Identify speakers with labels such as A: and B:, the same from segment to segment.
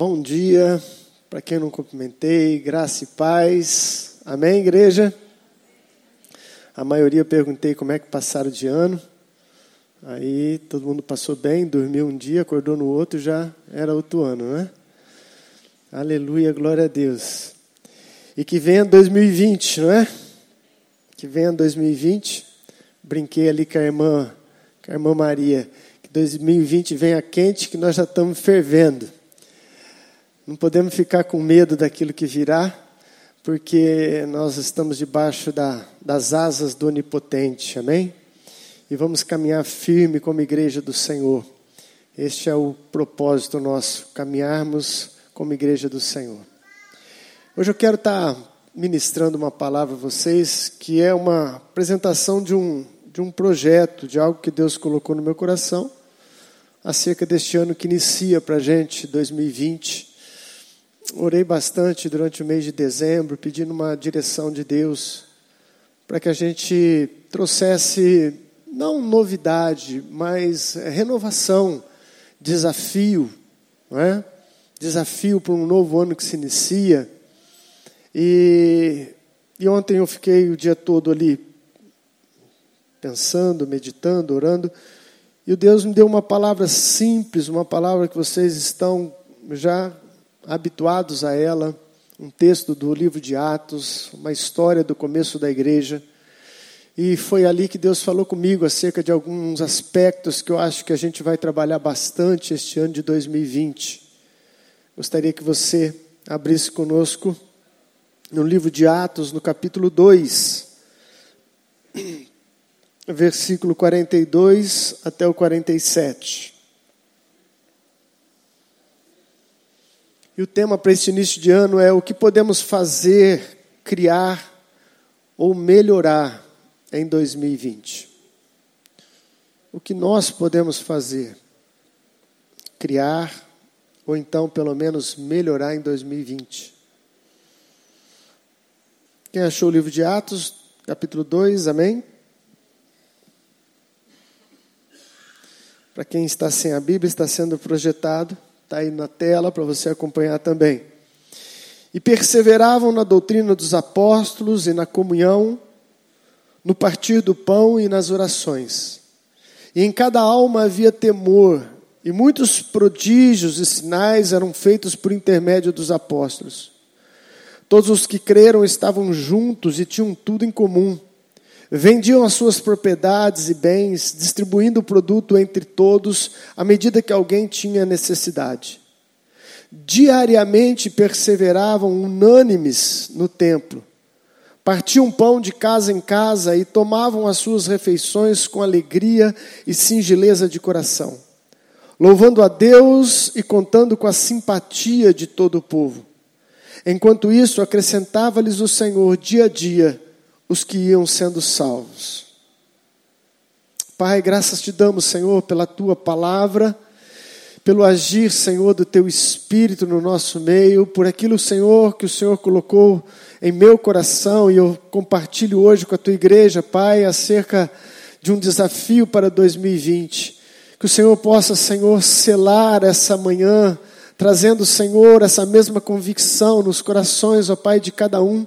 A: Bom dia, para quem não cumprimentei, graça e paz. Amém, igreja? A maioria perguntei como é que passaram de ano. Aí todo mundo passou bem, dormiu um dia, acordou no outro, já era outro ano, né? Aleluia, glória a Deus. E que venha 2020, não é? Que venha 2020. Brinquei ali com a irmã, com a irmã Maria. Que 2020 venha quente, que nós já estamos fervendo. Não podemos ficar com medo daquilo que virá, porque nós estamos debaixo da, das asas do Onipotente, amém? E vamos caminhar firme como igreja do Senhor. Este é o propósito nosso, caminharmos como igreja do Senhor. Hoje eu quero estar ministrando uma palavra a vocês que é uma apresentação de um, de um projeto, de algo que Deus colocou no meu coração acerca deste ano que inicia para a gente, 2020 orei bastante durante o mês de dezembro, pedindo uma direção de Deus para que a gente trouxesse não novidade, mas renovação, desafio, não é? Desafio para um novo ano que se inicia. E, e ontem eu fiquei o dia todo ali pensando, meditando, orando, e o Deus me deu uma palavra simples, uma palavra que vocês estão já habituados a ela, um texto do livro de Atos, uma história do começo da igreja. E foi ali que Deus falou comigo acerca de alguns aspectos que eu acho que a gente vai trabalhar bastante este ano de 2020. Gostaria que você abrisse conosco no livro de Atos, no capítulo 2, versículo 42 até o 47. E o tema para este início de ano é o que podemos fazer, criar ou melhorar em 2020. O que nós podemos fazer, criar ou então pelo menos melhorar em 2020. Quem achou o livro de Atos, capítulo 2, amém? Para quem está sem a Bíblia, está sendo projetado. Está aí na tela para você acompanhar também. E perseveravam na doutrina dos apóstolos e na comunhão, no partir do pão e nas orações. E em cada alma havia temor, e muitos prodígios e sinais eram feitos por intermédio dos apóstolos. Todos os que creram estavam juntos e tinham tudo em comum Vendiam as suas propriedades e bens, distribuindo o produto entre todos à medida que alguém tinha necessidade. Diariamente perseveravam unânimes no templo. Partiam pão de casa em casa e tomavam as suas refeições com alegria e singeleza de coração, louvando a Deus e contando com a simpatia de todo o povo. Enquanto isso, acrescentava-lhes o Senhor dia a dia os que iam sendo salvos. Pai, graças te damos, Senhor, pela tua palavra, pelo agir, Senhor, do teu espírito no nosso meio, por aquilo, Senhor, que o Senhor colocou em meu coração e eu compartilho hoje com a tua igreja, Pai, acerca de um desafio para 2020. Que o Senhor possa, Senhor, selar essa manhã, trazendo, Senhor, essa mesma convicção nos corações, ó Pai, de cada um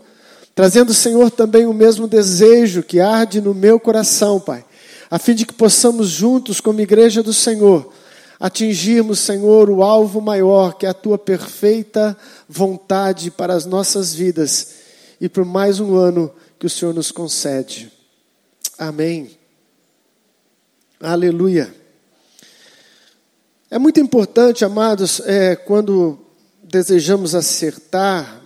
A: Trazendo, Senhor, também o mesmo desejo que arde no meu coração, Pai, a fim de que possamos juntos, como igreja do Senhor, atingirmos, Senhor, o alvo maior, que é a tua perfeita vontade para as nossas vidas e por mais um ano que o Senhor nos concede. Amém. Aleluia. É muito importante, amados, é, quando desejamos acertar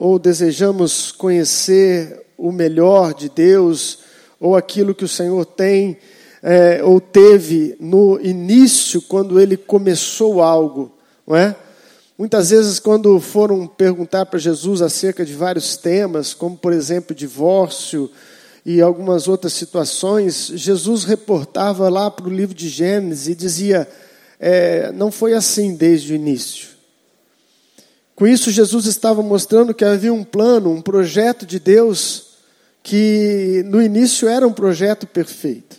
A: ou desejamos conhecer o melhor de Deus, ou aquilo que o Senhor tem é, ou teve no início, quando ele começou algo, não é? Muitas vezes, quando foram perguntar para Jesus acerca de vários temas, como por exemplo divórcio e algumas outras situações, Jesus reportava lá para o livro de Gênesis e dizia: é, não foi assim desde o início. Com isso, Jesus estava mostrando que havia um plano, um projeto de Deus, que no início era um projeto perfeito.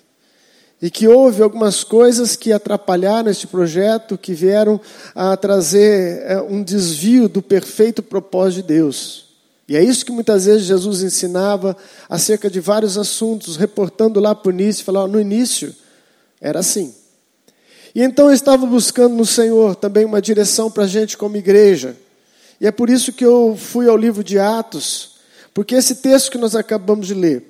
A: e que houve algumas coisas que atrapalharam este projeto, que vieram a trazer é, um desvio do perfeito propósito de Deus. E é isso que muitas vezes Jesus ensinava acerca de vários assuntos, reportando lá para o início, falava, no início era assim. E então eu estava buscando no Senhor também uma direção para a gente como igreja. E é por isso que eu fui ao livro de Atos, porque esse texto que nós acabamos de ler,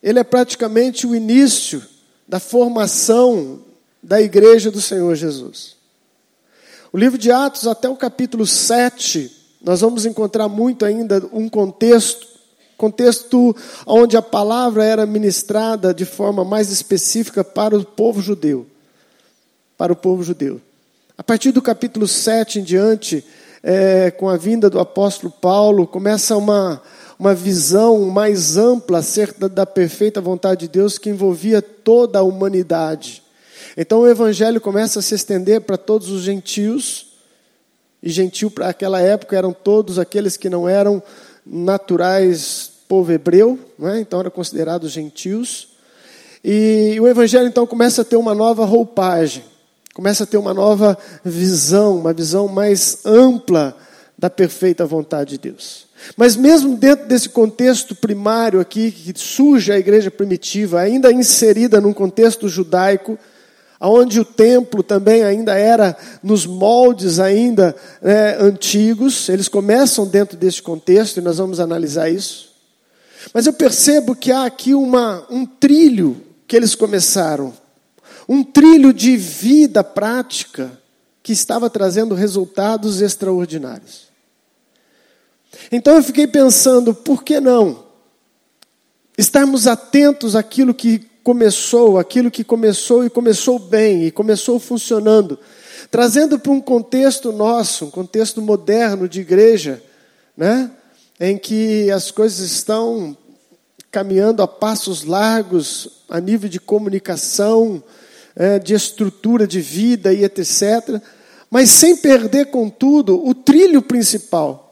A: ele é praticamente o início da formação da igreja do Senhor Jesus. O livro de Atos, até o capítulo 7, nós vamos encontrar muito ainda um contexto, contexto onde a palavra era ministrada de forma mais específica para o povo judeu. Para o povo judeu. A partir do capítulo 7 em diante, é, com a vinda do apóstolo Paulo, começa uma, uma visão mais ampla acerca da perfeita vontade de Deus que envolvia toda a humanidade. Então o evangelho começa a se estender para todos os gentios, e gentil para aquela época eram todos aqueles que não eram naturais povo hebreu, é? então eram considerados gentios. E o evangelho então começa a ter uma nova roupagem, começa a ter uma nova visão, uma visão mais ampla da perfeita vontade de Deus. Mas mesmo dentro desse contexto primário aqui, que surge a igreja primitiva, ainda inserida num contexto judaico, onde o templo também ainda era nos moldes ainda né, antigos, eles começam dentro desse contexto e nós vamos analisar isso. Mas eu percebo que há aqui uma, um trilho que eles começaram, um trilho de vida prática que estava trazendo resultados extraordinários. Então eu fiquei pensando, por que não? Estarmos atentos àquilo que começou, aquilo que começou e começou bem, e começou funcionando, trazendo para um contexto nosso, um contexto moderno de igreja, né? em que as coisas estão caminhando a passos largos a nível de comunicação, é, de estrutura de vida e etc., mas sem perder, contudo, o trilho principal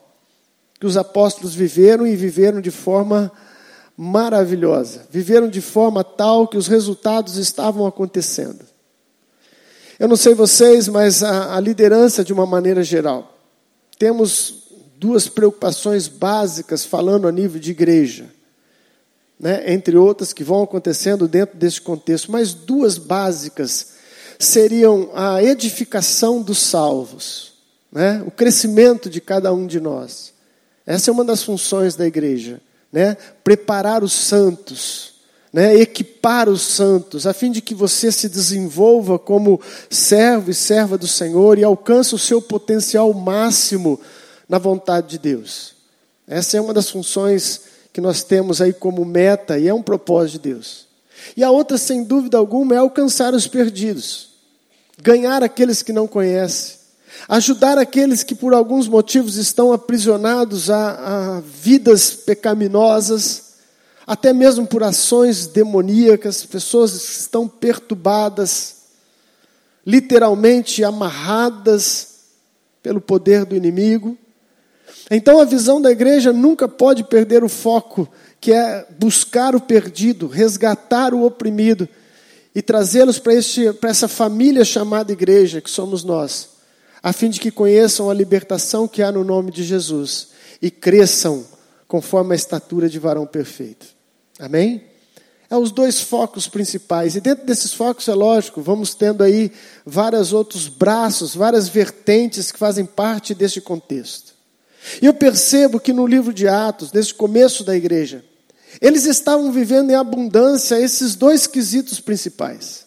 A: que os apóstolos viveram e viveram de forma maravilhosa. Viveram de forma tal que os resultados estavam acontecendo. Eu não sei vocês, mas a, a liderança, de uma maneira geral, temos duas preocupações básicas falando a nível de igreja. Né, entre outras que vão acontecendo dentro desse contexto, mas duas básicas seriam a edificação dos salvos, né, o crescimento de cada um de nós. Essa é uma das funções da igreja né, preparar os santos, né, equipar os santos, a fim de que você se desenvolva como servo e serva do Senhor e alcance o seu potencial máximo na vontade de Deus. Essa é uma das funções que nós temos aí como meta e é um propósito de Deus. E a outra, sem dúvida alguma, é alcançar os perdidos, ganhar aqueles que não conhecem, ajudar aqueles que por alguns motivos estão aprisionados a, a vidas pecaminosas, até mesmo por ações demoníacas, pessoas que estão perturbadas, literalmente amarradas pelo poder do inimigo. Então a visão da igreja nunca pode perder o foco, que é buscar o perdido, resgatar o oprimido e trazê-los para essa família chamada igreja, que somos nós a fim de que conheçam a libertação que há no nome de Jesus e cresçam conforme a estatura de varão perfeito. Amém? É os dois focos principais. E dentro desses focos, é lógico, vamos tendo aí vários outros braços, várias vertentes que fazem parte deste contexto. Eu percebo que no livro de Atos, nesse começo da igreja, eles estavam vivendo em abundância esses dois quesitos principais.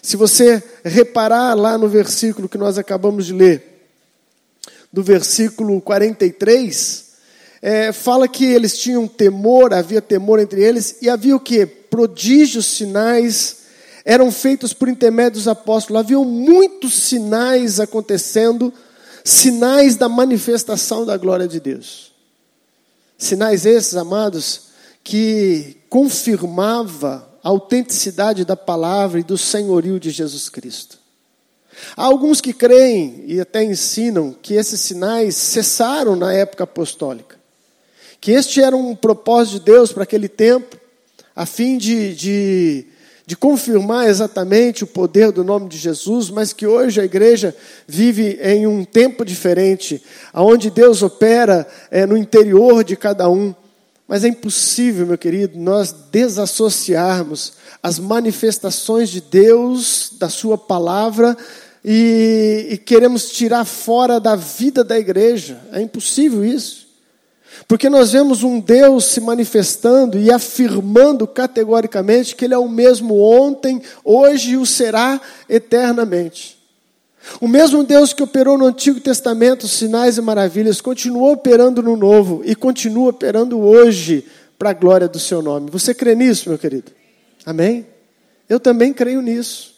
A: Se você reparar lá no versículo que nós acabamos de ler, do versículo 43, é, fala que eles tinham temor, havia temor entre eles, e havia o que? Prodígios, sinais, eram feitos por intermédio dos apóstolos. Haviam muitos sinais acontecendo, sinais da manifestação da glória de Deus. Sinais esses, amados, que confirmava a autenticidade da palavra e do senhorio de Jesus Cristo. Há alguns que creem e até ensinam que esses sinais cessaram na época apostólica, que este era um propósito de Deus para aquele tempo, a fim de, de, de confirmar exatamente o poder do nome de Jesus, mas que hoje a igreja vive em um tempo diferente, onde Deus opera é, no interior de cada um. Mas é impossível, meu querido, nós desassociarmos as manifestações de Deus, da Sua palavra, e, e queremos tirar fora da vida da igreja. É impossível isso. Porque nós vemos um Deus se manifestando e afirmando categoricamente que Ele é o mesmo ontem, hoje e o será eternamente. O mesmo Deus que operou no Antigo Testamento sinais e maravilhas, continuou operando no Novo e continua operando hoje para a glória do Seu nome. Você crê nisso, meu querido? Amém? Eu também creio nisso.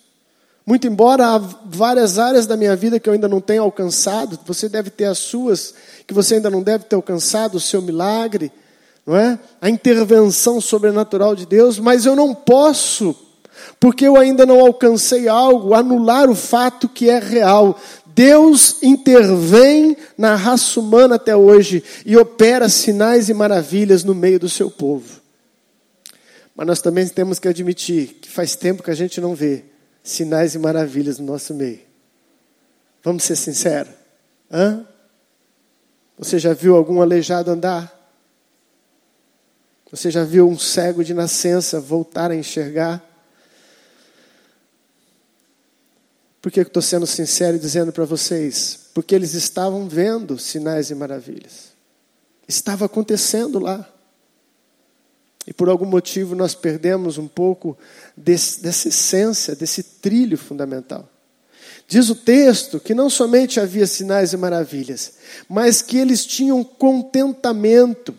A: Muito embora há várias áreas da minha vida que eu ainda não tenha alcançado, você deve ter as suas, que você ainda não deve ter alcançado, o seu milagre, não é? A intervenção sobrenatural de Deus, mas eu não posso, porque eu ainda não alcancei algo, anular o fato que é real. Deus intervém na raça humana até hoje e opera sinais e maravilhas no meio do seu povo. Mas nós também temos que admitir que faz tempo que a gente não vê sinais e maravilhas no nosso meio. Vamos ser sinceros? Hã? Você já viu algum aleijado andar? Você já viu um cego de nascença voltar a enxergar? Por que eu estou sendo sincero e dizendo para vocês? Porque eles estavam vendo sinais e maravilhas. Estava acontecendo lá. E por algum motivo nós perdemos um pouco desse, dessa essência, desse trilho fundamental. Diz o texto que não somente havia sinais e maravilhas, mas que eles tinham contentamento.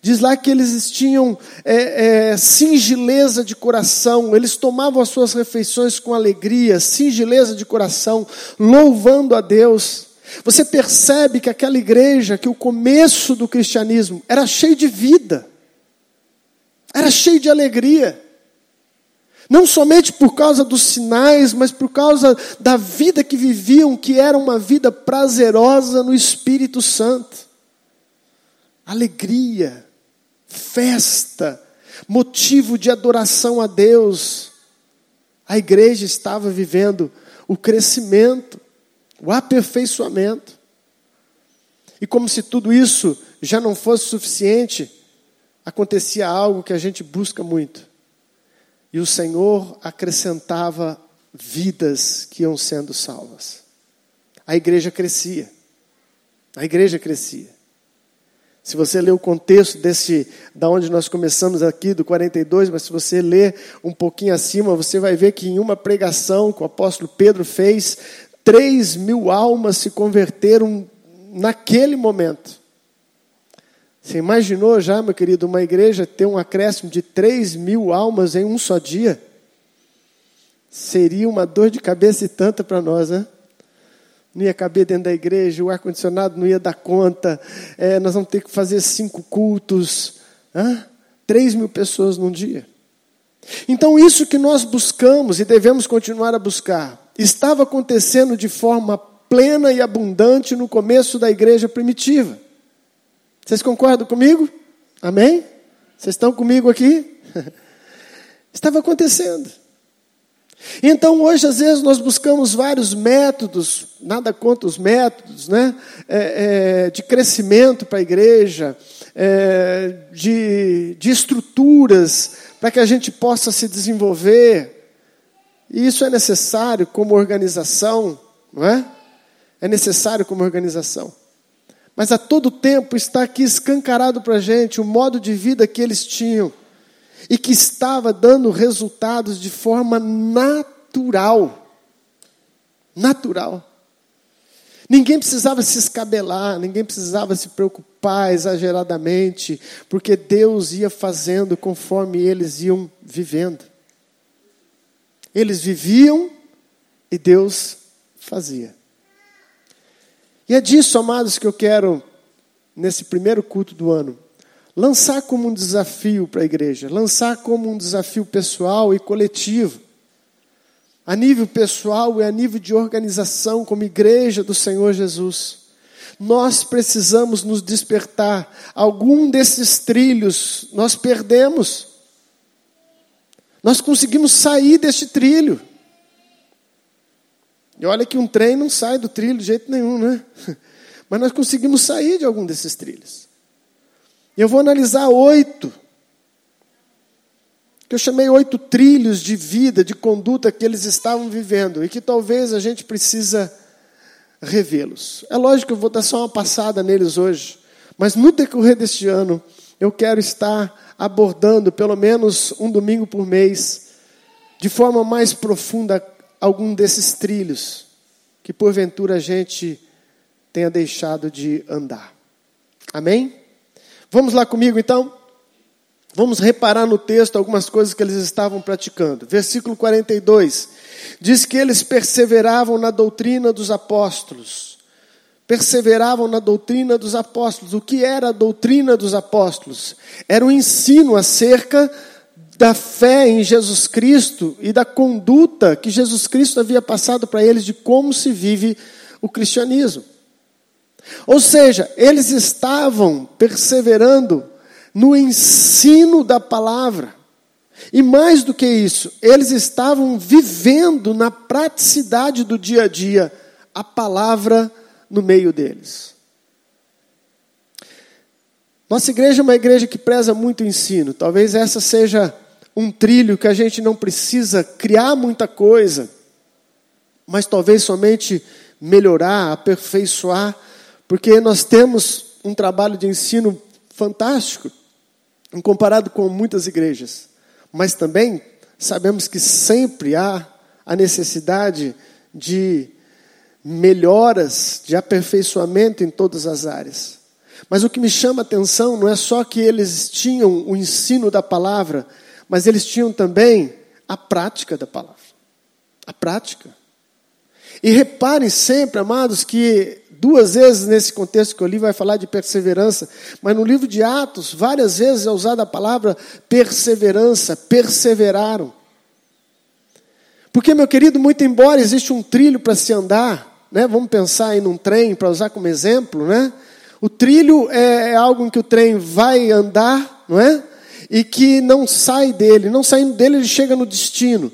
A: Diz lá que eles tinham é, é, singeleza de coração, eles tomavam as suas refeições com alegria, singeleza de coração, louvando a Deus. Você percebe que aquela igreja, que o começo do cristianismo era cheio de vida era cheio de alegria. Não somente por causa dos sinais, mas por causa da vida que viviam, que era uma vida prazerosa no Espírito Santo. Alegria, festa, motivo de adoração a Deus. A igreja estava vivendo o crescimento, o aperfeiçoamento. E como se tudo isso já não fosse suficiente, acontecia algo que a gente busca muito. E o Senhor acrescentava vidas que iam sendo salvas. A igreja crescia. A igreja crescia. Se você ler o contexto desse, da onde nós começamos aqui, do 42, mas se você ler um pouquinho acima, você vai ver que em uma pregação que o apóstolo Pedro fez, três mil almas se converteram naquele momento. Você imaginou já, meu querido, uma igreja ter um acréscimo de 3 mil almas em um só dia? Seria uma dor de cabeça e tanta para nós, né? Não ia caber dentro da igreja, o ar-condicionado não ia dar conta, é, nós vamos ter que fazer cinco cultos. Hã? 3 mil pessoas num dia. Então, isso que nós buscamos e devemos continuar a buscar, estava acontecendo de forma plena e abundante no começo da igreja primitiva. Vocês concordam comigo? Amém? Vocês estão comigo aqui? Estava acontecendo. Então, hoje, às vezes, nós buscamos vários métodos, nada contra os métodos, né? É, é, de crescimento para a igreja, é, de, de estruturas para que a gente possa se desenvolver. E isso é necessário como organização, não é? É necessário como organização. Mas a todo tempo está aqui escancarado para a gente o modo de vida que eles tinham e que estava dando resultados de forma natural. Natural. Ninguém precisava se escabelar, ninguém precisava se preocupar exageradamente, porque Deus ia fazendo conforme eles iam vivendo. Eles viviam e Deus fazia. E é disso, amados, que eu quero, nesse primeiro culto do ano, lançar como um desafio para a igreja, lançar como um desafio pessoal e coletivo. A nível pessoal e a nível de organização, como igreja do Senhor Jesus. Nós precisamos nos despertar. Algum desses trilhos nós perdemos. Nós conseguimos sair deste trilho. E olha que um trem não sai do trilho de jeito nenhum, né? Mas nós conseguimos sair de algum desses trilhos. Eu vou analisar oito, que eu chamei oito trilhos de vida, de conduta que eles estavam vivendo e que talvez a gente precisa revê-los. É lógico que eu vou dar só uma passada neles hoje, mas no decorrer deste ano eu quero estar abordando pelo menos um domingo por mês, de forma mais profunda, algum desses trilhos que porventura a gente tenha deixado de andar. Amém? Vamos lá comigo então? Vamos reparar no texto algumas coisas que eles estavam praticando. Versículo 42 diz que eles perseveravam na doutrina dos apóstolos. Perseveravam na doutrina dos apóstolos. O que era a doutrina dos apóstolos? Era o um ensino acerca da fé em Jesus Cristo e da conduta que Jesus Cristo havia passado para eles de como se vive o cristianismo. Ou seja, eles estavam perseverando no ensino da palavra. E mais do que isso, eles estavam vivendo na praticidade do dia a dia a palavra no meio deles. Nossa igreja é uma igreja que preza muito o ensino. Talvez essa seja um trilho que a gente não precisa criar muita coisa, mas talvez somente melhorar, aperfeiçoar, porque nós temos um trabalho de ensino fantástico comparado com muitas igrejas. Mas também sabemos que sempre há a necessidade de melhoras, de aperfeiçoamento em todas as áreas. Mas o que me chama a atenção não é só que eles tinham o ensino da palavra, mas eles tinham também a prática da palavra. A prática. E reparem sempre, amados, que Duas vezes nesse contexto que eu li vai falar de perseverança, mas no livro de Atos, várias vezes é usada a palavra perseverança, perseveraram. Porque, meu querido, muito embora existe um trilho para se andar, né? vamos pensar aí num trem para usar como exemplo, né? O trilho é, é algo em que o trem vai andar, não é? E que não sai dele, não saindo dele ele chega no destino.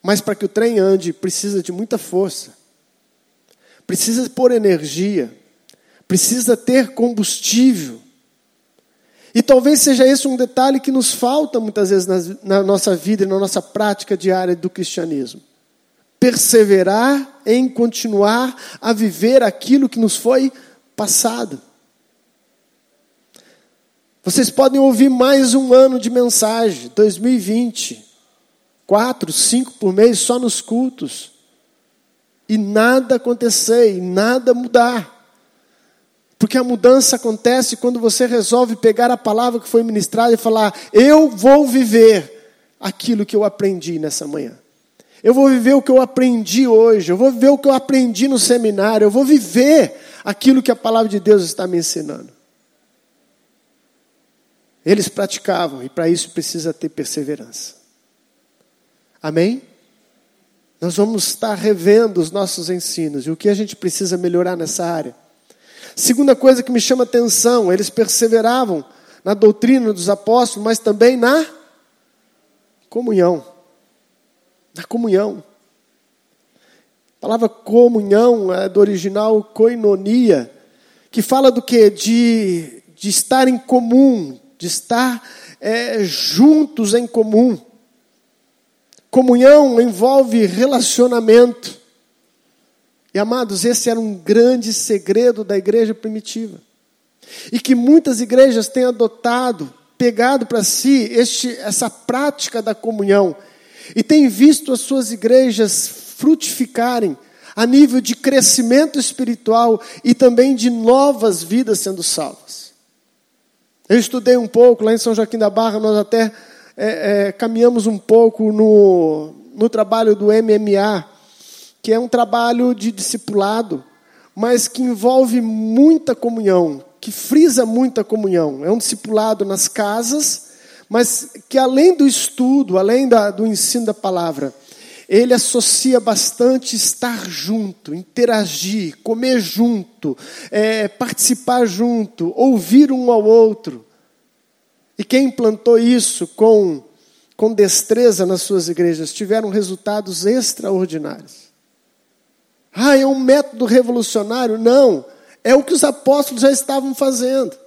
A: Mas para que o trem ande, precisa de muita força precisa pôr energia, precisa ter combustível. E talvez seja esse um detalhe que nos falta muitas vezes na, na nossa vida e na nossa prática diária do cristianismo. Perseverar em continuar a viver aquilo que nos foi passado. Vocês podem ouvir mais um ano de mensagem, 2020, quatro, cinco por mês só nos cultos e nada acontecer, e nada mudar. Porque a mudança acontece quando você resolve pegar a palavra que foi ministrada e falar: Eu vou viver aquilo que eu aprendi nessa manhã. Eu vou viver o que eu aprendi hoje. Eu vou viver o que eu aprendi no seminário. Eu vou viver aquilo que a palavra de Deus está me ensinando. Eles praticavam e para isso precisa ter perseverança. Amém? Nós vamos estar revendo os nossos ensinos e o que a gente precisa melhorar nessa área. Segunda coisa que me chama atenção, eles perseveravam na doutrina dos apóstolos, mas também na comunhão. Na comunhão. A palavra comunhão é do original koinonia, que fala do que? De, de estar em comum, de estar é, juntos em comum. Comunhão envolve relacionamento. E amados, esse era um grande segredo da igreja primitiva. E que muitas igrejas têm adotado, pegado para si este, essa prática da comunhão. E têm visto as suas igrejas frutificarem a nível de crescimento espiritual e também de novas vidas sendo salvas. Eu estudei um pouco lá em São Joaquim da Barra, nós até é, é, caminhamos um pouco no, no trabalho do MMA, que é um trabalho de discipulado, mas que envolve muita comunhão, que frisa muita comunhão. É um discipulado nas casas, mas que além do estudo, além da, do ensino da palavra, ele associa bastante estar junto, interagir, comer junto, é, participar junto, ouvir um ao outro. E quem implantou isso com, com destreza nas suas igrejas tiveram resultados extraordinários. Ah, é um método revolucionário? Não. É o que os apóstolos já estavam fazendo.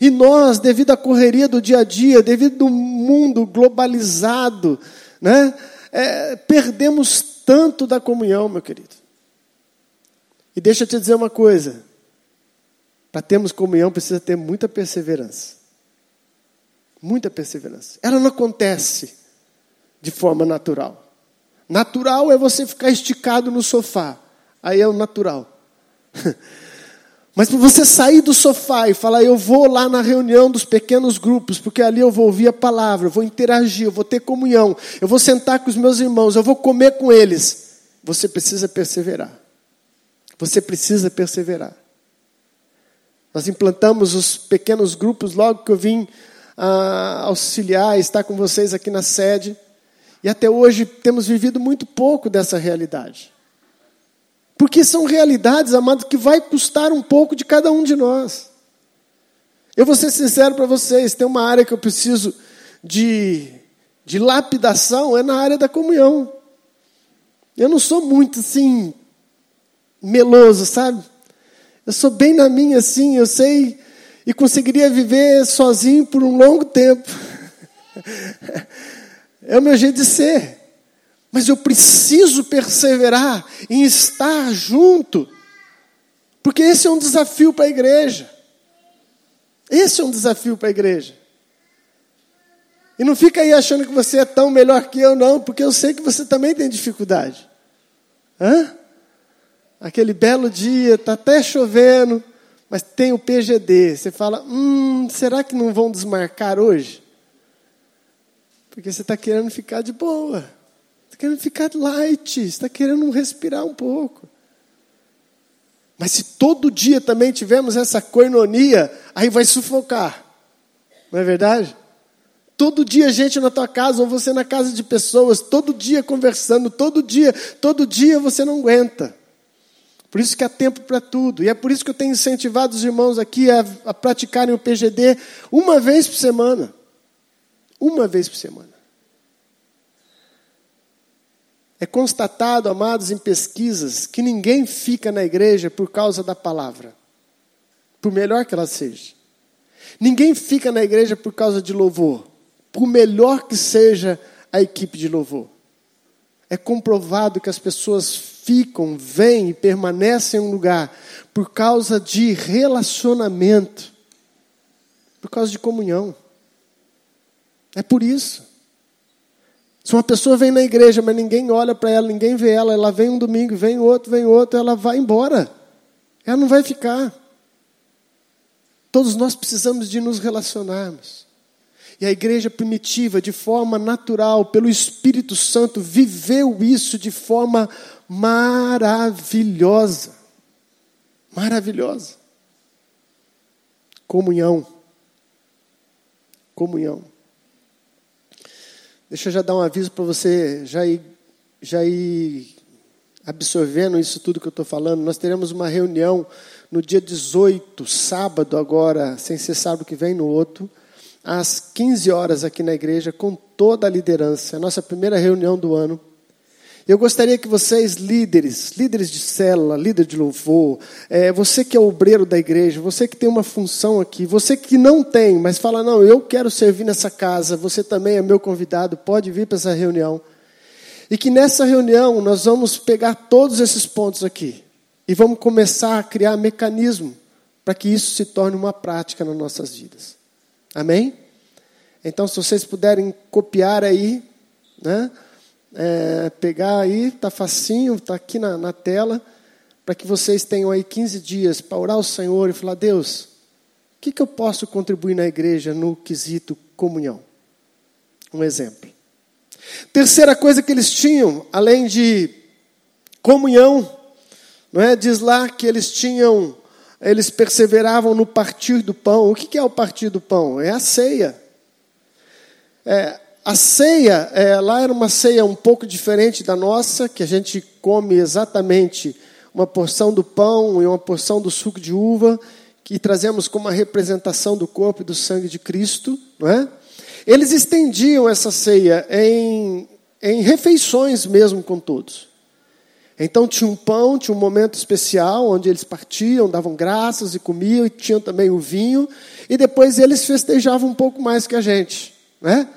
A: E nós, devido à correria do dia a dia, devido ao mundo globalizado, né, é, perdemos tanto da comunhão, meu querido. E deixa eu te dizer uma coisa: para termos comunhão precisa ter muita perseverança. Muita perseverança. Ela não acontece de forma natural. Natural é você ficar esticado no sofá. Aí é o natural. Mas para você sair do sofá e falar, eu vou lá na reunião dos pequenos grupos, porque ali eu vou ouvir a palavra, eu vou interagir, eu vou ter comunhão, eu vou sentar com os meus irmãos, eu vou comer com eles. Você precisa perseverar. Você precisa perseverar. Nós implantamos os pequenos grupos logo que eu vim ah, auxiliar, estar com vocês aqui na sede. E até hoje temos vivido muito pouco dessa realidade. Porque são realidades, amados, que vai custar um pouco de cada um de nós. Eu vou ser sincero para vocês, tem uma área que eu preciso de, de lapidação, é na área da comunhão. Eu não sou muito assim, meloso, sabe? Eu sou bem na minha assim, eu sei e conseguiria viver sozinho por um longo tempo. é o meu jeito de ser. Mas eu preciso perseverar em estar junto, porque esse é um desafio para a igreja. Esse é um desafio para a igreja. E não fica aí achando que você é tão melhor que eu, não, porque eu sei que você também tem dificuldade. Hã? Aquele belo dia, está até chovendo, mas tem o PGD. Você fala: hum, será que não vão desmarcar hoje? Porque você está querendo ficar de boa querendo ficar light, está querendo respirar um pouco. Mas se todo dia também tivermos essa coinonia, aí vai sufocar. Não é verdade? Todo dia gente na tua casa, ou você na casa de pessoas, todo dia conversando, todo dia, todo dia você não aguenta. Por isso que há tempo para tudo. E é por isso que eu tenho incentivado os irmãos aqui a, a praticarem o PGD uma vez por semana. Uma vez por semana. É constatado, amados, em pesquisas, que ninguém fica na igreja por causa da palavra, por melhor que ela seja. Ninguém fica na igreja por causa de louvor, por melhor que seja a equipe de louvor. É comprovado que as pessoas ficam, vêm e permanecem em um lugar por causa de relacionamento, por causa de comunhão. É por isso. Se uma pessoa vem na igreja, mas ninguém olha para ela, ninguém vê ela, ela vem um domingo, vem outro, vem outro, ela vai embora. Ela não vai ficar. Todos nós precisamos de nos relacionarmos. E a igreja primitiva, de forma natural, pelo Espírito Santo, viveu isso de forma maravilhosa. Maravilhosa. Comunhão. Comunhão. Deixa eu já dar um aviso para você já ir, já ir absorvendo isso tudo que eu estou falando. Nós teremos uma reunião no dia 18, sábado agora, sem ser sábado que vem, no outro, às 15 horas aqui na igreja, com toda a liderança. É a nossa primeira reunião do ano. Eu gostaria que vocês, líderes, líderes de célula, líder de louvor, é, você que é obreiro da igreja, você que tem uma função aqui, você que não tem, mas fala, não, eu quero servir nessa casa, você também é meu convidado, pode vir para essa reunião. E que nessa reunião nós vamos pegar todos esses pontos aqui e vamos começar a criar mecanismo para que isso se torne uma prática nas nossas vidas. Amém? Então, se vocês puderem copiar aí, né? É, pegar aí, está facinho, está aqui na, na tela, para que vocês tenham aí 15 dias para orar ao Senhor e falar: Deus, o que, que eu posso contribuir na igreja no quesito comunhão? Um exemplo. Terceira coisa que eles tinham, além de comunhão, não é? Diz lá que eles tinham, eles perseveravam no partir do pão. O que é o partir do pão? É a ceia. É, a ceia, é, lá era uma ceia um pouco diferente da nossa, que a gente come exatamente uma porção do pão e uma porção do suco de uva, que trazemos como uma representação do corpo e do sangue de Cristo, não é? eles estendiam essa ceia em, em refeições mesmo com todos. Então tinha um pão, tinha um momento especial onde eles partiam, davam graças e comiam, e tinham também o vinho, e depois eles festejavam um pouco mais que a gente, né?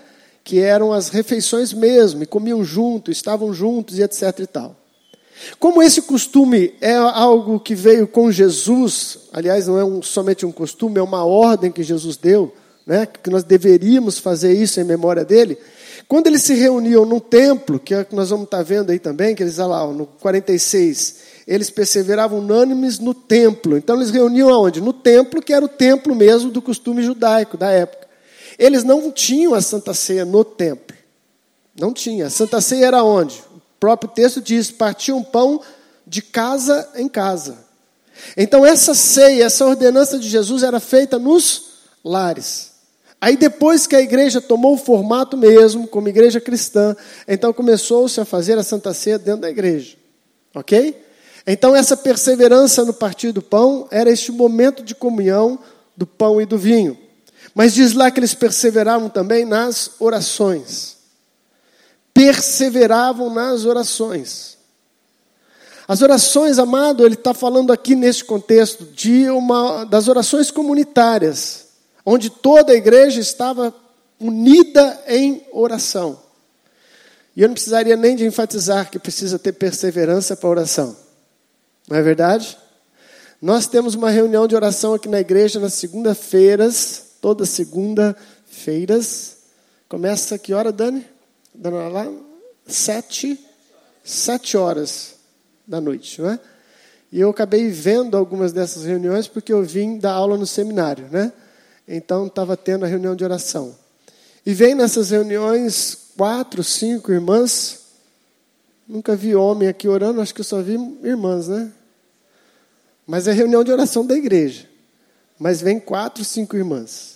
A: Que eram as refeições mesmo, e comiam junto, estavam juntos e etc e tal. Como esse costume é algo que veio com Jesus, aliás, não é um, somente um costume, é uma ordem que Jesus deu, né, que nós deveríamos fazer isso em memória dele. Quando eles se reuniam no templo, que é o que nós vamos estar vendo aí também, que eles, lá, no 46, eles perseveravam unânimes no templo. Então eles reuniam aonde? No templo, que era o templo mesmo do costume judaico da época. Eles não tinham a Santa Ceia no templo. Não tinha. A Santa Ceia era onde? O próprio texto diz: partiam pão de casa em casa. Então essa ceia, essa ordenança de Jesus era feita nos lares. Aí depois que a igreja tomou o formato mesmo, como igreja cristã, então começou-se a fazer a Santa Ceia dentro da igreja. OK? Então essa perseverança no partir do pão era este momento de comunhão do pão e do vinho. Mas diz lá que eles perseveravam também nas orações. Perseveravam nas orações. As orações, amado, ele está falando aqui neste contexto de uma das orações comunitárias, onde toda a igreja estava unida em oração. E eu não precisaria nem de enfatizar que precisa ter perseverança para oração. Não é verdade? Nós temos uma reunião de oração aqui na igreja nas segunda-feiras, toda segunda-feiras. Começa que hora, Dani? Dani lá? Sete, sete horas da noite, não é? E eu acabei vendo algumas dessas reuniões porque eu vim dar aula no seminário, né? Então estava tendo a reunião de oração. E vem nessas reuniões quatro, cinco irmãs. Nunca vi homem aqui orando, acho que eu só vi irmãs, né? Mas é reunião de oração da igreja. Mas vem quatro, cinco irmãs.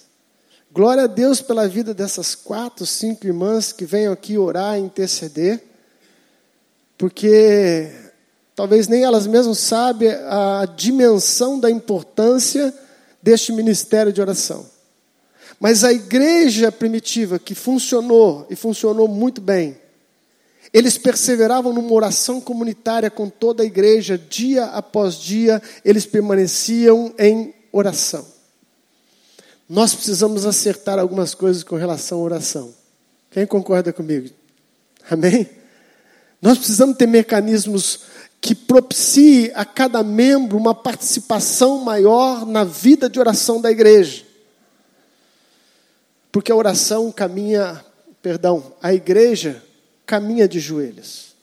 A: Glória a Deus pela vida dessas quatro, cinco irmãs que venham aqui orar e interceder, porque talvez nem elas mesmas sabem a dimensão da importância deste ministério de oração. Mas a igreja primitiva que funcionou e funcionou muito bem, eles perseveravam numa oração comunitária com toda a igreja, dia após dia, eles permaneciam em oração nós precisamos acertar algumas coisas com relação à oração. Quem concorda comigo? Amém? Nós precisamos ter mecanismos que propiciem a cada membro uma participação maior na vida de oração da igreja. Porque a oração caminha, perdão, a igreja caminha de joelhos.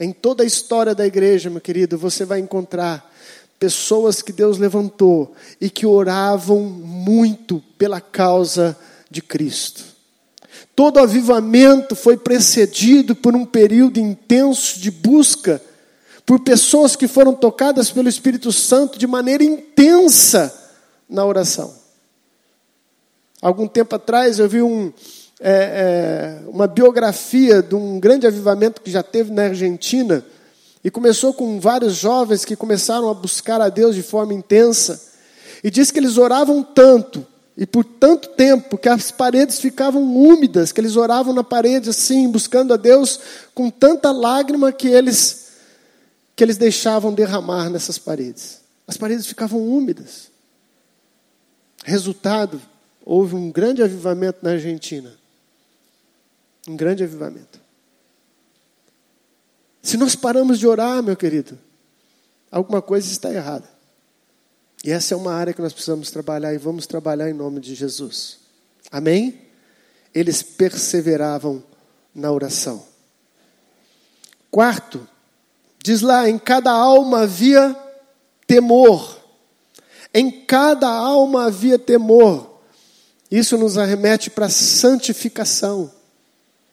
A: Em toda a história da igreja, meu querido, você vai encontrar pessoas que Deus levantou e que oravam muito pela causa de Cristo. Todo avivamento foi precedido por um período intenso de busca por pessoas que foram tocadas pelo Espírito Santo de maneira intensa na oração. Algum tempo atrás eu vi um, é, é, uma biografia de um grande avivamento que já teve na Argentina e começou com vários jovens que começaram a buscar a Deus de forma intensa. E diz que eles oravam tanto e por tanto tempo que as paredes ficavam úmidas, que eles oravam na parede assim, buscando a Deus com tanta lágrima que eles que eles deixavam derramar nessas paredes. As paredes ficavam úmidas. Resultado, houve um grande avivamento na Argentina. Um grande avivamento. Se nós paramos de orar, meu querido, alguma coisa está errada. E essa é uma área que nós precisamos trabalhar e vamos trabalhar em nome de Jesus. Amém? Eles perseveravam na oração. Quarto, diz lá: em cada alma havia temor. Em cada alma havia temor. Isso nos arremete para santificação.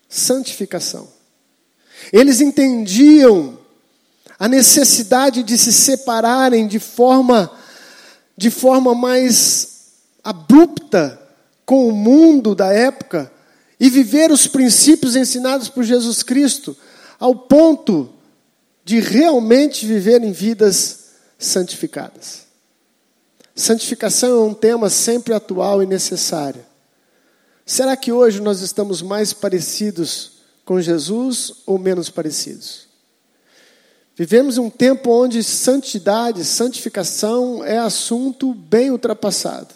A: Santificação. Eles entendiam a necessidade de se separarem de forma de forma mais abrupta com o mundo da época e viver os princípios ensinados por Jesus Cristo ao ponto de realmente viverem vidas santificadas. Santificação é um tema sempre atual e necessário. Será que hoje nós estamos mais parecidos com Jesus ou menos parecidos? Vivemos um tempo onde santidade, santificação é assunto bem ultrapassado.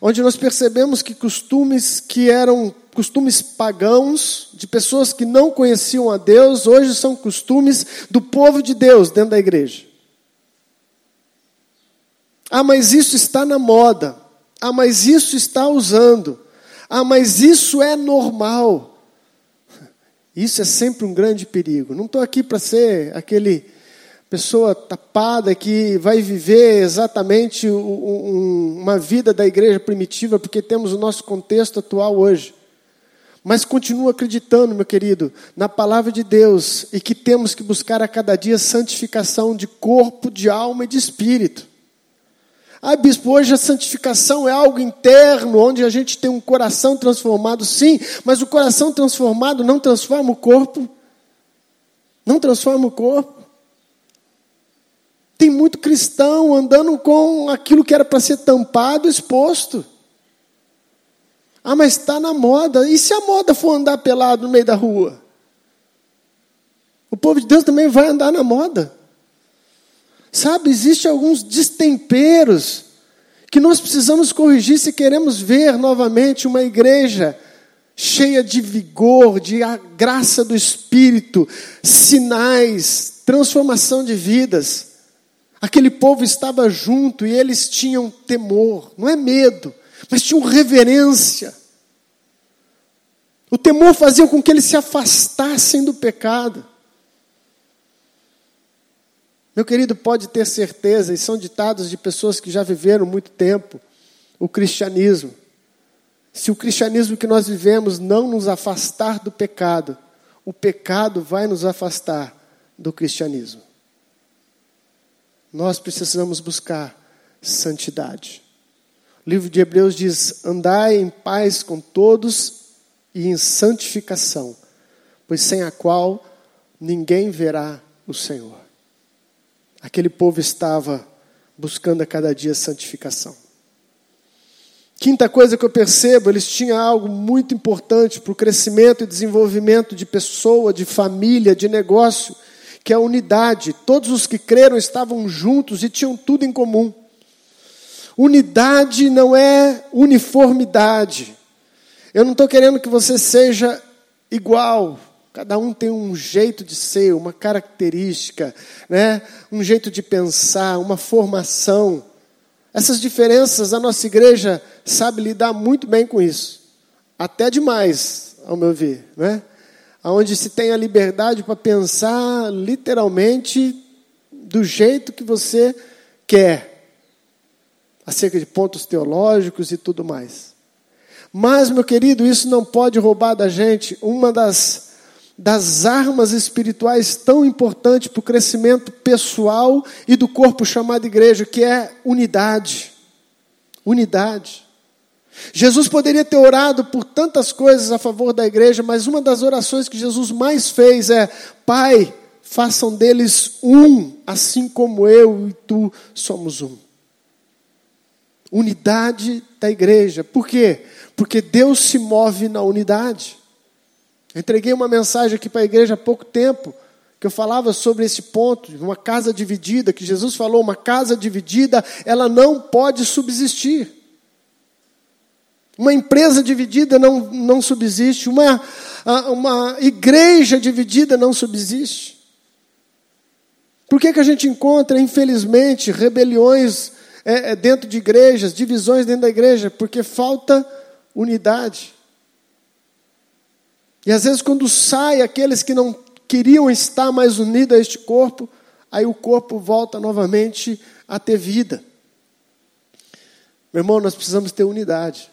A: Onde nós percebemos que costumes que eram costumes pagãos, de pessoas que não conheciam a Deus, hoje são costumes do povo de Deus dentro da igreja. Ah, mas isso está na moda. Ah, mas isso está usando. Ah, mas isso é normal. Isso é sempre um grande perigo. Não estou aqui para ser aquele pessoa tapada que vai viver exatamente uma vida da igreja primitiva, porque temos o nosso contexto atual hoje. Mas continuo acreditando, meu querido, na palavra de Deus e que temos que buscar a cada dia santificação de corpo, de alma e de espírito. Ah, bispo, hoje a santificação é algo interno, onde a gente tem um coração transformado, sim, mas o coração transformado não transforma o corpo. Não transforma o corpo. Tem muito cristão andando com aquilo que era para ser tampado, exposto. Ah, mas está na moda. E se a moda for andar pelado no meio da rua? O povo de Deus também vai andar na moda. Sabe, existem alguns destemperos que nós precisamos corrigir se queremos ver novamente uma igreja cheia de vigor, de graça do Espírito, sinais, transformação de vidas. Aquele povo estava junto e eles tinham temor, não é medo, mas tinham reverência. O temor fazia com que eles se afastassem do pecado. Meu querido, pode ter certeza, e são ditados de pessoas que já viveram muito tempo, o cristianismo. Se o cristianismo que nós vivemos não nos afastar do pecado, o pecado vai nos afastar do cristianismo. Nós precisamos buscar santidade. O livro de Hebreus diz: Andai em paz com todos e em santificação, pois sem a qual ninguém verá o Senhor. Aquele povo estava buscando a cada dia santificação. Quinta coisa que eu percebo, eles tinham algo muito importante para o crescimento e desenvolvimento de pessoa, de família, de negócio, que é a unidade. Todos os que creram estavam juntos e tinham tudo em comum. Unidade não é uniformidade. Eu não estou querendo que você seja igual, Cada um tem um jeito de ser, uma característica, né? um jeito de pensar, uma formação. Essas diferenças a nossa igreja sabe lidar muito bem com isso. Até demais, ao meu ver. Né? Onde se tem a liberdade para pensar literalmente do jeito que você quer. Acerca de pontos teológicos e tudo mais. Mas, meu querido, isso não pode roubar da gente uma das das armas espirituais tão importantes para o crescimento pessoal e do corpo chamado igreja, que é unidade. Unidade. Jesus poderia ter orado por tantas coisas a favor da igreja, mas uma das orações que Jesus mais fez é: Pai, façam deles um, assim como eu e tu somos um. Unidade da igreja. Por quê? Porque Deus se move na unidade. Entreguei uma mensagem aqui para a igreja há pouco tempo, que eu falava sobre esse ponto, uma casa dividida, que Jesus falou, uma casa dividida, ela não pode subsistir. Uma empresa dividida não, não subsiste, uma, uma igreja dividida não subsiste. Por que, que a gente encontra, infelizmente, rebeliões é, é dentro de igrejas, divisões dentro da igreja? Porque falta unidade. E às vezes, quando sai aqueles que não queriam estar mais unidos a este corpo, aí o corpo volta novamente a ter vida. Meu irmão, nós precisamos ter unidade.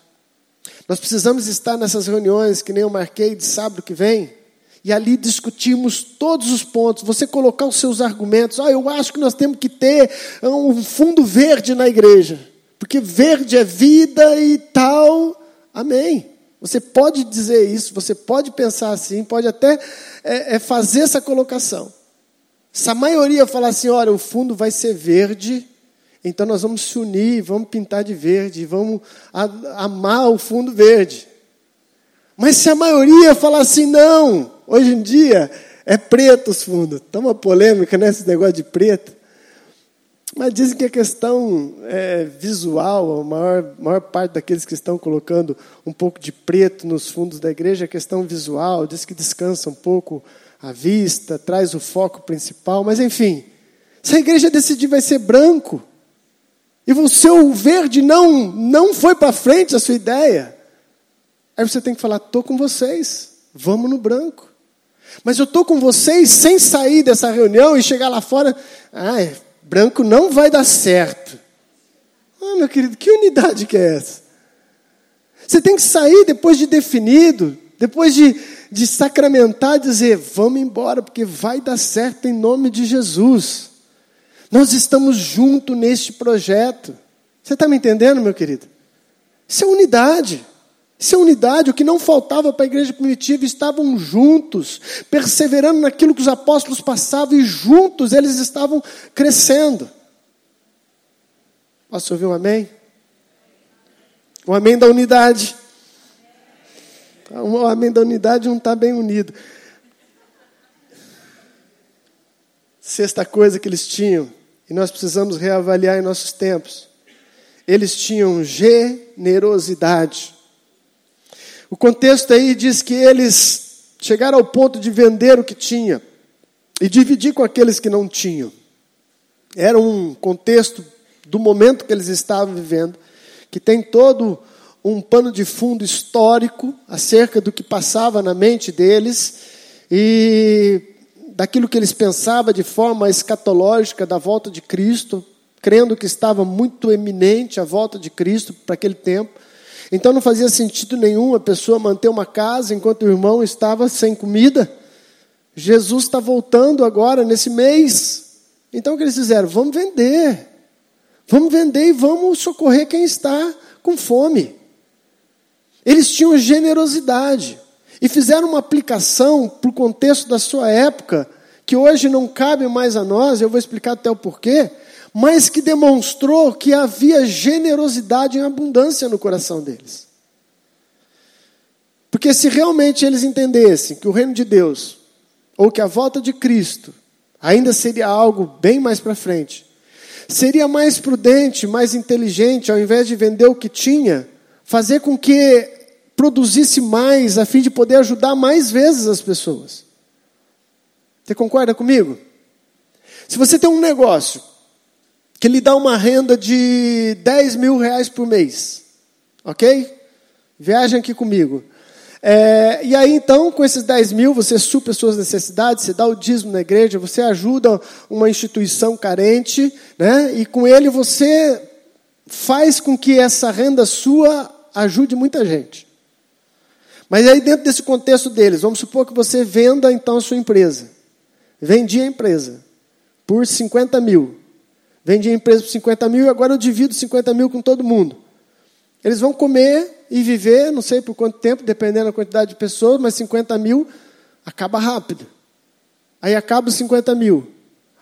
A: Nós precisamos estar nessas reuniões, que nem eu marquei de sábado que vem, e ali discutirmos todos os pontos. Você colocar os seus argumentos. Ah, eu acho que nós temos que ter um fundo verde na igreja, porque verde é vida e tal. Amém. Você pode dizer isso, você pode pensar assim, pode até é, é fazer essa colocação. Se a maioria falar assim, olha, o fundo vai ser verde, então nós vamos se unir, vamos pintar de verde, vamos amar o fundo verde. Mas se a maioria falar assim, não, hoje em dia é preto os fundos. Está uma polêmica nesse né, negócio de preto. Mas dizem que a questão é, visual, a maior, maior parte daqueles que estão colocando um pouco de preto nos fundos da igreja, a questão visual, diz que descansa um pouco a vista, traz o foco principal, mas enfim, se a igreja decidir vai ser branco, e o seu verde não, não foi para frente a sua ideia, aí você tem que falar: estou com vocês, vamos no branco. Mas eu estou com vocês sem sair dessa reunião e chegar lá fora. Ah, branco não vai dar certo. Ah, meu querido, que unidade que é essa? Você tem que sair depois de definido, depois de, de sacramentar, dizer: vamos embora, porque vai dar certo em nome de Jesus. Nós estamos juntos neste projeto. Você está me entendendo, meu querido? Isso é unidade. Isso é unidade. O que não faltava para a igreja primitiva, estavam juntos, perseverando naquilo que os apóstolos passavam, e juntos eles estavam crescendo. Posso ouvir um amém? O amém da unidade. O amém da unidade não está bem unido. Sexta coisa que eles tinham, e nós precisamos reavaliar em nossos tempos. Eles tinham generosidade. O contexto aí diz que eles chegaram ao ponto de vender o que tinha e dividir com aqueles que não tinham. Era um contexto do momento que eles estavam vivendo, que tem todo um pano de fundo histórico acerca do que passava na mente deles e daquilo que eles pensavam de forma escatológica da volta de Cristo, crendo que estava muito eminente a volta de Cristo para aquele tempo. Então não fazia sentido nenhum a pessoa manter uma casa enquanto o irmão estava sem comida. Jesus está voltando agora, nesse mês. Então o que eles fizeram? Vamos vender. Vamos vender e vamos socorrer quem está com fome. Eles tinham generosidade e fizeram uma aplicação para o contexto da sua época, que hoje não cabe mais a nós, eu vou explicar até o porquê, mas que demonstrou que havia generosidade em abundância no coração deles. Porque se realmente eles entendessem que o reino de Deus, ou que a volta de Cristo, ainda seria algo bem mais para frente, seria mais prudente, mais inteligente, ao invés de vender o que tinha, fazer com que produzisse mais, a fim de poder ajudar mais vezes as pessoas. Você concorda comigo? Se você tem um negócio que lhe dá uma renda de 10 mil reais por mês. Ok? Viajem aqui comigo. É, e aí, então, com esses 10 mil, você supre as suas necessidades, você dá o dízimo na igreja, você ajuda uma instituição carente, né? e com ele você faz com que essa renda sua ajude muita gente. Mas aí, dentro desse contexto deles, vamos supor que você venda então a sua empresa. Vendi a empresa por 50 mil. Vendi a empresa por 50 mil e agora eu divido 50 mil com todo mundo. Eles vão comer e viver, não sei por quanto tempo, dependendo da quantidade de pessoas, mas 50 mil acaba rápido. Aí acaba os 50 mil.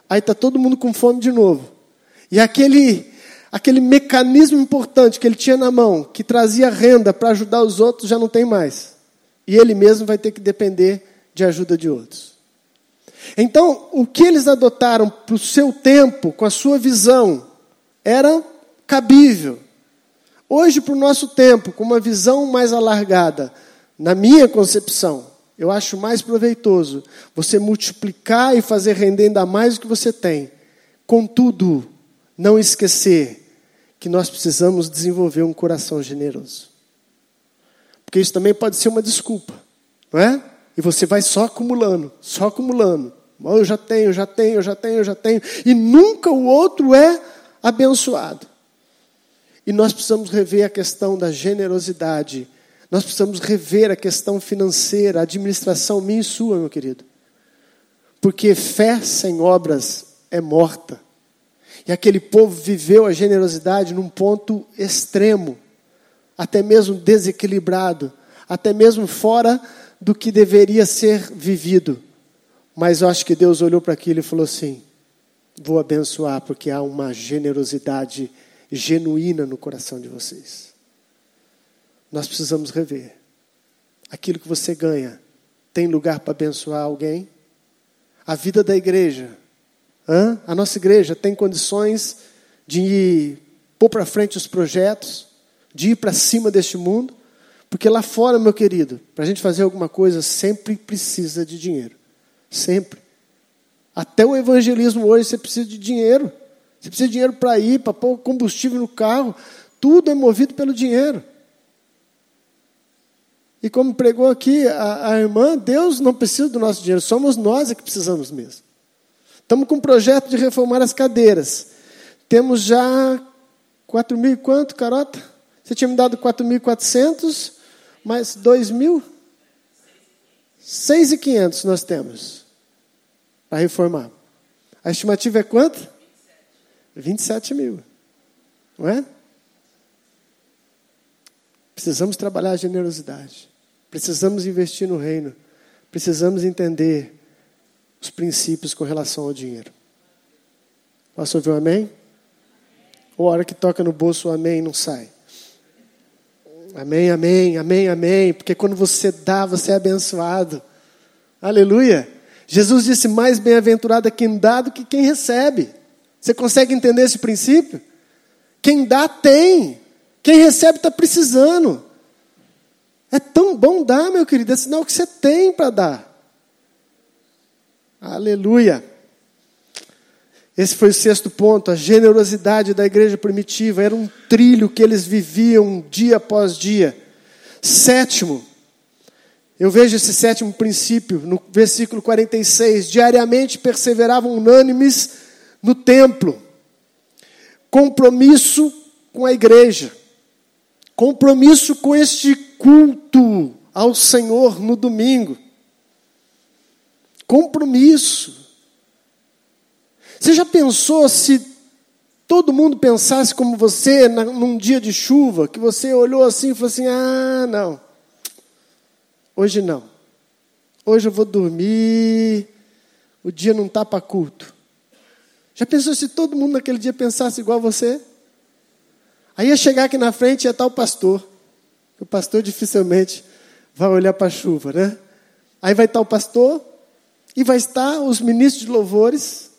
A: Aí está todo mundo com fome de novo. E aquele, aquele mecanismo importante que ele tinha na mão, que trazia renda para ajudar os outros, já não tem mais. E ele mesmo vai ter que depender de ajuda de outros. Então, o que eles adotaram para o seu tempo, com a sua visão, era cabível. Hoje, para o nosso tempo, com uma visão mais alargada, na minha concepção, eu acho mais proveitoso você multiplicar e fazer render ainda mais do que você tem. Contudo, não esquecer que nós precisamos desenvolver um coração generoso. Porque isso também pode ser uma desculpa, não é? E você vai só acumulando, só acumulando. Eu já tenho, já tenho, já tenho, já tenho. E nunca o outro é abençoado. E nós precisamos rever a questão da generosidade. Nós precisamos rever a questão financeira, a administração minha e sua, meu querido. Porque fé sem obras é morta. E aquele povo viveu a generosidade num ponto extremo, até mesmo desequilibrado, até mesmo fora do que deveria ser vivido. Mas eu acho que Deus olhou para aquilo e falou assim: vou abençoar, porque há uma generosidade genuína no coração de vocês. Nós precisamos rever. aquilo que você ganha tem lugar para abençoar alguém? A vida da igreja, hã? a nossa igreja tem condições de pôr para frente os projetos, de ir para cima deste mundo? Porque lá fora, meu querido, para a gente fazer alguma coisa, sempre precisa de dinheiro. Sempre. Até o evangelismo hoje você precisa de dinheiro. Você precisa de dinheiro para ir, para pôr combustível no carro. Tudo é movido pelo dinheiro. E como pregou aqui a, a irmã, Deus não precisa do nosso dinheiro, somos nós é que precisamos mesmo. Estamos com um projeto de reformar as cadeiras. Temos já 4 mil e quanto, Carota? Você tinha me dado 4.400, mais 2 mil? 6.500 nós temos para reformar. A estimativa é quanto? 27 mil. Não é? Precisamos trabalhar a generosidade. Precisamos investir no reino. Precisamos entender os princípios com relação ao dinheiro. Posso ouvir um amém? Ou a hora que toca no bolso o amém não sai? Amém, amém, amém, amém. Porque quando você dá, você é abençoado. Aleluia. Jesus disse: mais bem-aventurado é quem dá do que quem recebe. Você consegue entender esse princípio? Quem dá, tem. Quem recebe está precisando. É tão bom dar, meu querido, é sinal que você tem para dar. Aleluia. Esse foi o sexto ponto, a generosidade da igreja primitiva. Era um trilho que eles viviam dia após dia. Sétimo, eu vejo esse sétimo princípio no versículo 46. Diariamente perseveravam unânimes no templo. Compromisso com a igreja. Compromisso com este culto ao Senhor no domingo. Compromisso. Você já pensou se todo mundo pensasse como você num dia de chuva, que você olhou assim e falou assim: ah, não, hoje não. Hoje eu vou dormir, o dia não está para culto. Já pensou se todo mundo naquele dia pensasse igual você? Aí ia chegar aqui na frente e ia estar o pastor. O pastor dificilmente vai olhar para a chuva, né? Aí vai estar o pastor e vai estar os ministros de louvores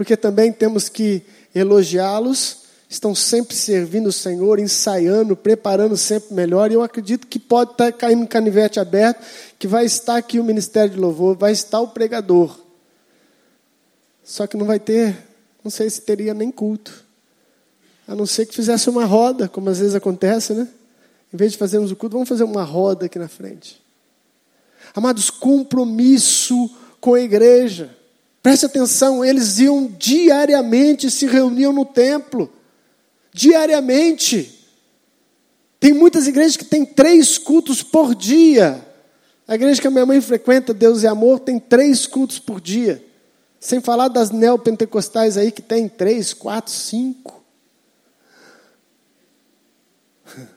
A: porque também temos que elogiá-los, estão sempre servindo o Senhor, ensaiando, preparando sempre melhor, e eu acredito que pode estar caindo um canivete aberto, que vai estar aqui o ministério de louvor, vai estar o pregador. Só que não vai ter, não sei se teria nem culto. A não ser que fizesse uma roda, como às vezes acontece, né? Em vez de fazermos o culto, vamos fazer uma roda aqui na frente. Amados, compromisso com a igreja. Preste atenção, eles iam diariamente, se reuniam no templo. Diariamente. Tem muitas igrejas que têm três cultos por dia. A igreja que a minha mãe frequenta, Deus e Amor, tem três cultos por dia. Sem falar das neopentecostais aí que tem três, quatro, cinco.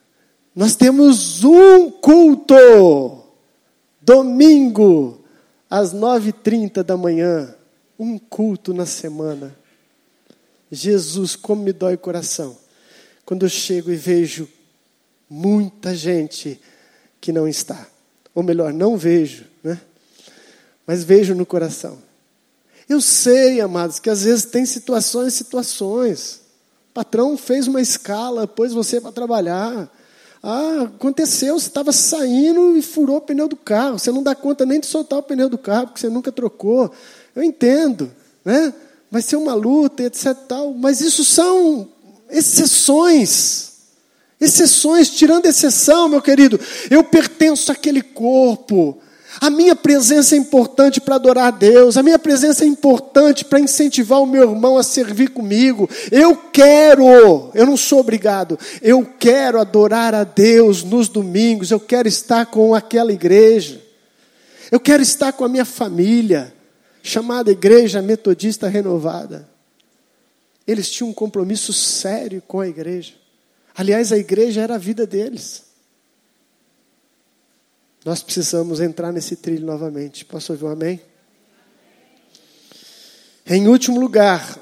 A: Nós temos um culto, domingo, às nove e trinta da manhã um culto na semana. Jesus, como me dói o coração quando eu chego e vejo muita gente que não está. Ou melhor, não vejo, né? Mas vejo no coração. Eu sei, amados, que às vezes tem situações e situações. O patrão fez uma escala, pôs você para trabalhar. Ah, aconteceu, você estava saindo e furou o pneu do carro. Você não dá conta nem de soltar o pneu do carro, porque você nunca trocou. Eu entendo, né? Vai ser uma luta, etc. Tal, mas isso são exceções. Exceções, tirando exceção, meu querido, eu pertenço àquele corpo. A minha presença é importante para adorar a Deus, a minha presença é importante para incentivar o meu irmão a servir comigo. Eu quero, eu não sou obrigado, eu quero adorar a Deus nos domingos, eu quero estar com aquela igreja, eu quero estar com a minha família chamada Igreja Metodista Renovada. Eles tinham um compromisso sério com a igreja. Aliás, a igreja era a vida deles. Nós precisamos entrar nesse trilho novamente. Posso ouvir um amém? Em último lugar,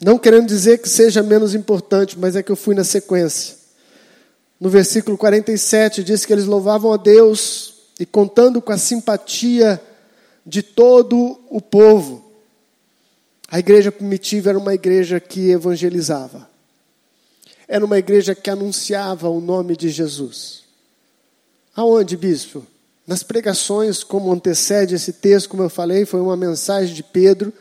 A: não querendo dizer que seja menos importante, mas é que eu fui na sequência. No versículo 47 diz que eles louvavam a Deus e contando com a simpatia de todo o povo. A igreja primitiva era uma igreja que evangelizava. Era uma igreja que anunciava o nome de Jesus. Aonde, bispo? Nas pregações, como antecede esse texto, como eu falei, foi uma mensagem de Pedro,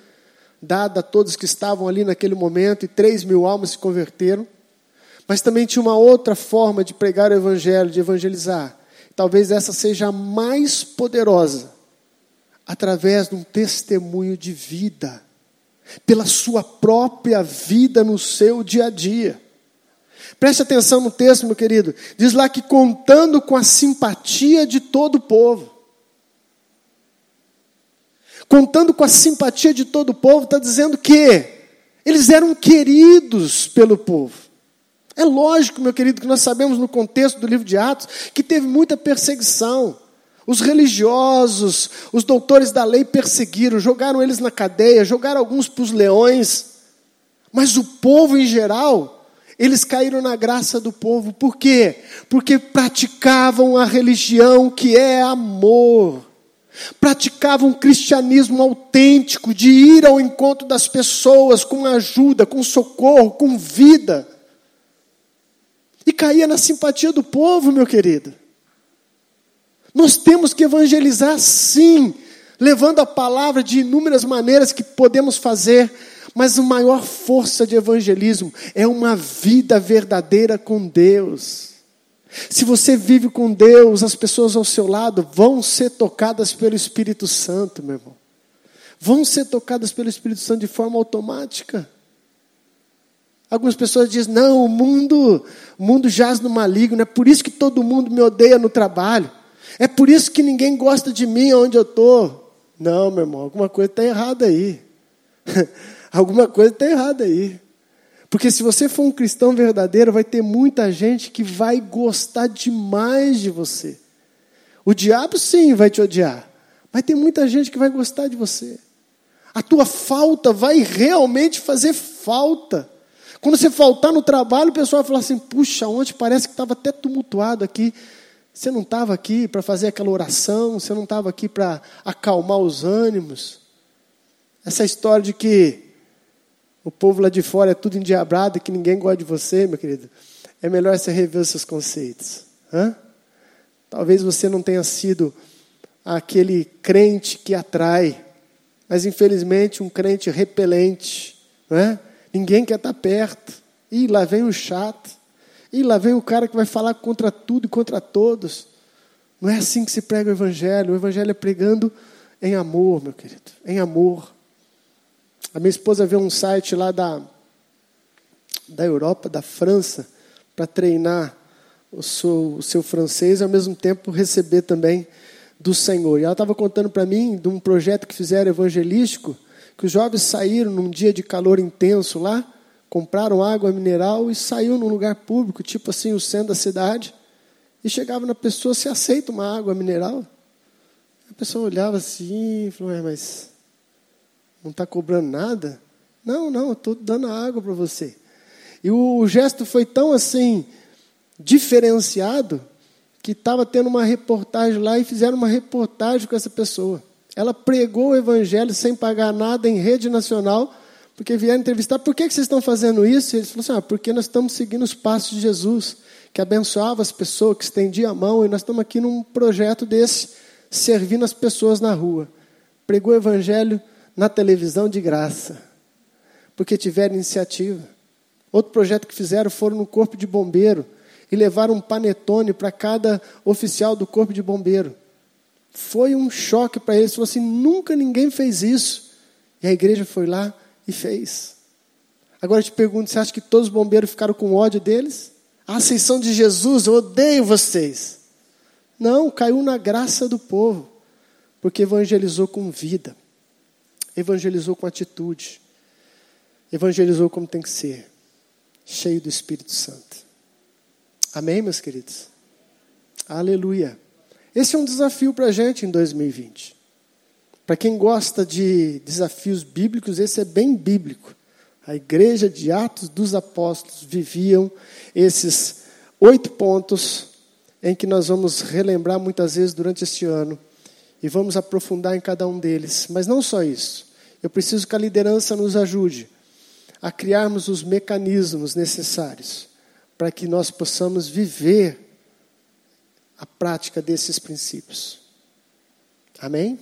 A: dada a todos que estavam ali naquele momento, e três mil almas se converteram. Mas também tinha uma outra forma de pregar o evangelho, de evangelizar. Talvez essa seja a mais poderosa, através de um testemunho de vida pela sua própria vida no seu dia a dia. Preste atenção no texto, meu querido. Diz lá que contando com a simpatia de todo o povo. Contando com a simpatia de todo o povo, está dizendo que eles eram queridos pelo povo. É lógico, meu querido, que nós sabemos no contexto do livro de Atos que teve muita perseguição. Os religiosos, os doutores da lei perseguiram, jogaram eles na cadeia, jogaram alguns para os leões. Mas o povo em geral, eles caíram na graça do povo. Por quê? Porque praticavam a religião que é amor. Praticavam um cristianismo autêntico, de ir ao encontro das pessoas com ajuda, com socorro, com vida. E caía na simpatia do povo, meu querido. Nós temos que evangelizar sim, levando a palavra de inúmeras maneiras que podemos fazer, mas a maior força de evangelismo é uma vida verdadeira com Deus. Se você vive com Deus, as pessoas ao seu lado vão ser tocadas pelo Espírito Santo, meu irmão. Vão ser tocadas pelo Espírito Santo de forma automática. Algumas pessoas dizem: não, o mundo, o mundo jaz no maligno, é por isso que todo mundo me odeia no trabalho. É por isso que ninguém gosta de mim onde eu estou. Não, meu irmão, alguma coisa está errada aí. alguma coisa está errada aí. Porque se você for um cristão verdadeiro, vai ter muita gente que vai gostar demais de você. O diabo, sim, vai te odiar. Mas tem muita gente que vai gostar de você. A tua falta vai realmente fazer falta. Quando você faltar no trabalho, o pessoal vai falar assim: puxa, ontem parece que estava até tumultuado aqui. Você não estava aqui para fazer aquela oração, você não estava aqui para acalmar os ânimos. Essa história de que o povo lá de fora é tudo endiabrado que ninguém gosta de você, meu querido, é melhor você rever os seus conceitos. Hã? Talvez você não tenha sido aquele crente que atrai, mas infelizmente um crente repelente. Não é? Ninguém quer estar perto. E lá vem o chato. E lá vem o cara que vai falar contra tudo e contra todos. Não é assim que se prega o Evangelho. O Evangelho é pregando em amor, meu querido, em amor. A minha esposa vê um site lá da, da Europa, da França, para treinar o seu, o seu francês e ao mesmo tempo receber também do Senhor. E ela estava contando para mim de um projeto que fizeram evangelístico, que os jovens saíram num dia de calor intenso lá, compraram água mineral e saiu num lugar público, tipo assim, o centro da cidade, e chegava na pessoa, se aceita uma água mineral? A pessoa olhava assim e falou, é, mas não está cobrando nada? Não, não, estou dando água para você. E o gesto foi tão assim, diferenciado, que estava tendo uma reportagem lá e fizeram uma reportagem com essa pessoa. Ela pregou o evangelho sem pagar nada em rede nacional porque vieram entrevistar, por que, que vocês estão fazendo isso? E eles falaram assim, ah, porque nós estamos seguindo os passos de Jesus, que abençoava as pessoas, que estendia a mão, e nós estamos aqui num projeto desse, servindo as pessoas na rua. Pregou o evangelho na televisão de graça, porque tiveram iniciativa. Outro projeto que fizeram foram no corpo de bombeiro e levaram um panetone para cada oficial do corpo de bombeiro. Foi um choque para eles, falou assim, nunca ninguém fez isso. E a igreja foi lá, e fez. Agora eu te pergunto: você acha que todos os bombeiros ficaram com ódio deles? A ascensão de Jesus, eu odeio vocês. Não, caiu na graça do povo, porque evangelizou com vida, evangelizou com atitude, evangelizou como tem que ser, cheio do Espírito Santo. Amém, meus queridos? Aleluia. Esse é um desafio para a gente em 2020. Para quem gosta de desafios bíblicos, esse é bem bíblico. A igreja de Atos dos Apóstolos viviam esses oito pontos em que nós vamos relembrar muitas vezes durante este ano e vamos aprofundar em cada um deles. Mas não só isso. Eu preciso que a liderança nos ajude a criarmos os mecanismos necessários para que nós possamos viver a prática desses princípios. Amém?